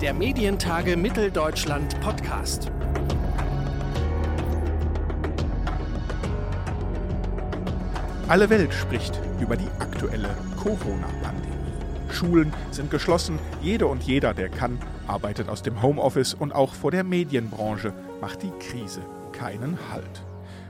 Der Medientage Mitteldeutschland Podcast. Alle Welt spricht über die aktuelle Corona-Pandemie. Schulen sind geschlossen, jede und jeder, der kann, arbeitet aus dem Homeoffice und auch vor der Medienbranche macht die Krise keinen Halt.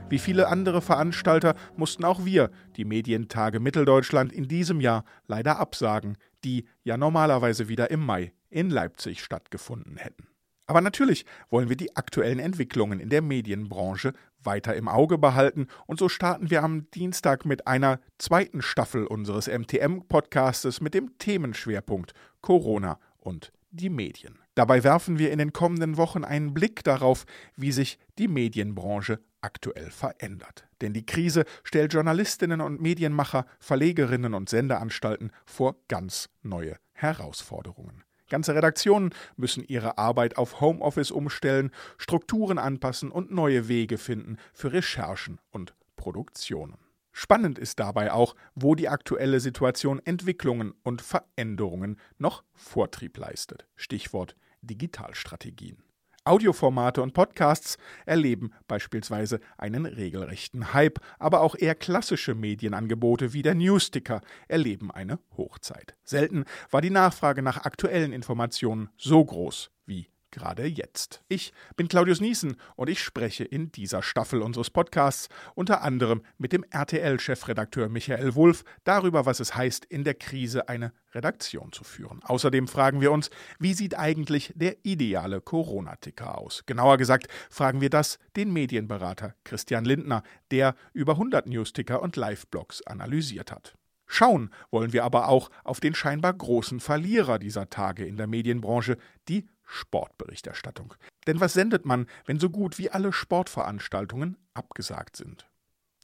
Wie viele andere Veranstalter mussten auch wir die Medientage Mitteldeutschland in diesem Jahr leider absagen, die ja normalerweise wieder im Mai in Leipzig stattgefunden hätten. Aber natürlich wollen wir die aktuellen Entwicklungen in der Medienbranche weiter im Auge behalten und so starten wir am Dienstag mit einer zweiten Staffel unseres MTM-Podcastes mit dem Themenschwerpunkt Corona und die Medien. Dabei werfen wir in den kommenden Wochen einen Blick darauf, wie sich die Medienbranche aktuell verändert. Denn die Krise stellt Journalistinnen und Medienmacher, Verlegerinnen und Sendeanstalten vor ganz neue Herausforderungen. Ganze Redaktionen müssen ihre Arbeit auf Homeoffice umstellen, Strukturen anpassen und neue Wege finden für Recherchen und Produktionen. Spannend ist dabei auch, wo die aktuelle Situation Entwicklungen und Veränderungen noch Vortrieb leistet. Stichwort Digitalstrategien. Audioformate und Podcasts erleben beispielsweise einen regelrechten Hype, aber auch eher klassische Medienangebote wie der Newsticker erleben eine Hochzeit. Selten war die Nachfrage nach aktuellen Informationen so groß wie gerade jetzt. Ich bin Claudius Niesen und ich spreche in dieser Staffel unseres Podcasts unter anderem mit dem RTL-Chefredakteur Michael Wulff darüber, was es heißt, in der Krise eine Redaktion zu führen. Außerdem fragen wir uns, wie sieht eigentlich der ideale Corona-Ticker aus? Genauer gesagt fragen wir das den Medienberater Christian Lindner, der über 100 News-Ticker und Live-Blogs analysiert hat. Schauen wollen wir aber auch auf den scheinbar großen Verlierer dieser Tage in der Medienbranche, die Sportberichterstattung. Denn was sendet man, wenn so gut wie alle Sportveranstaltungen abgesagt sind?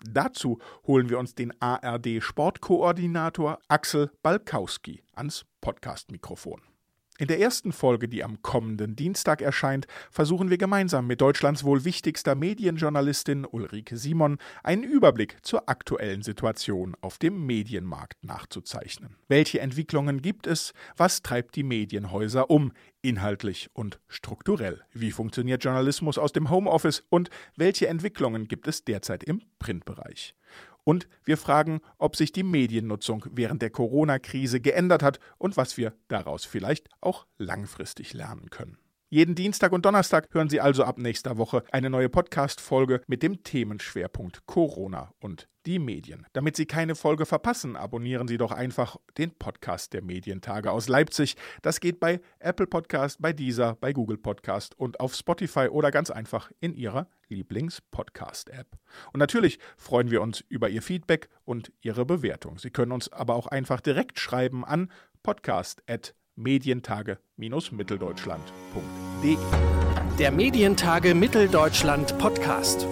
Dazu holen wir uns den ARD-Sportkoordinator Axel Balkowski ans Podcast-Mikrofon. In der ersten Folge, die am kommenden Dienstag erscheint, versuchen wir gemeinsam mit Deutschlands wohl wichtigster Medienjournalistin Ulrike Simon einen Überblick zur aktuellen Situation auf dem Medienmarkt nachzuzeichnen. Welche Entwicklungen gibt es? Was treibt die Medienhäuser um? Inhaltlich und strukturell. Wie funktioniert Journalismus aus dem Homeoffice? Und welche Entwicklungen gibt es derzeit im Printbereich? Und wir fragen, ob sich die Mediennutzung während der Corona-Krise geändert hat und was wir daraus vielleicht auch langfristig lernen können. Jeden Dienstag und Donnerstag hören Sie also ab nächster Woche eine neue Podcast-Folge mit dem Themenschwerpunkt Corona und die Medien. Damit Sie keine Folge verpassen, abonnieren Sie doch einfach den Podcast der Medientage aus Leipzig. Das geht bei Apple Podcast, bei Deezer, bei Google Podcast und auf Spotify oder ganz einfach in Ihrer Lieblings-Podcast-App. Und natürlich freuen wir uns über Ihr Feedback und Ihre Bewertung. Sie können uns aber auch einfach direkt schreiben an podcast@ medientage-mitteldeutschland.de. Der Medientage Mitteldeutschland Podcast.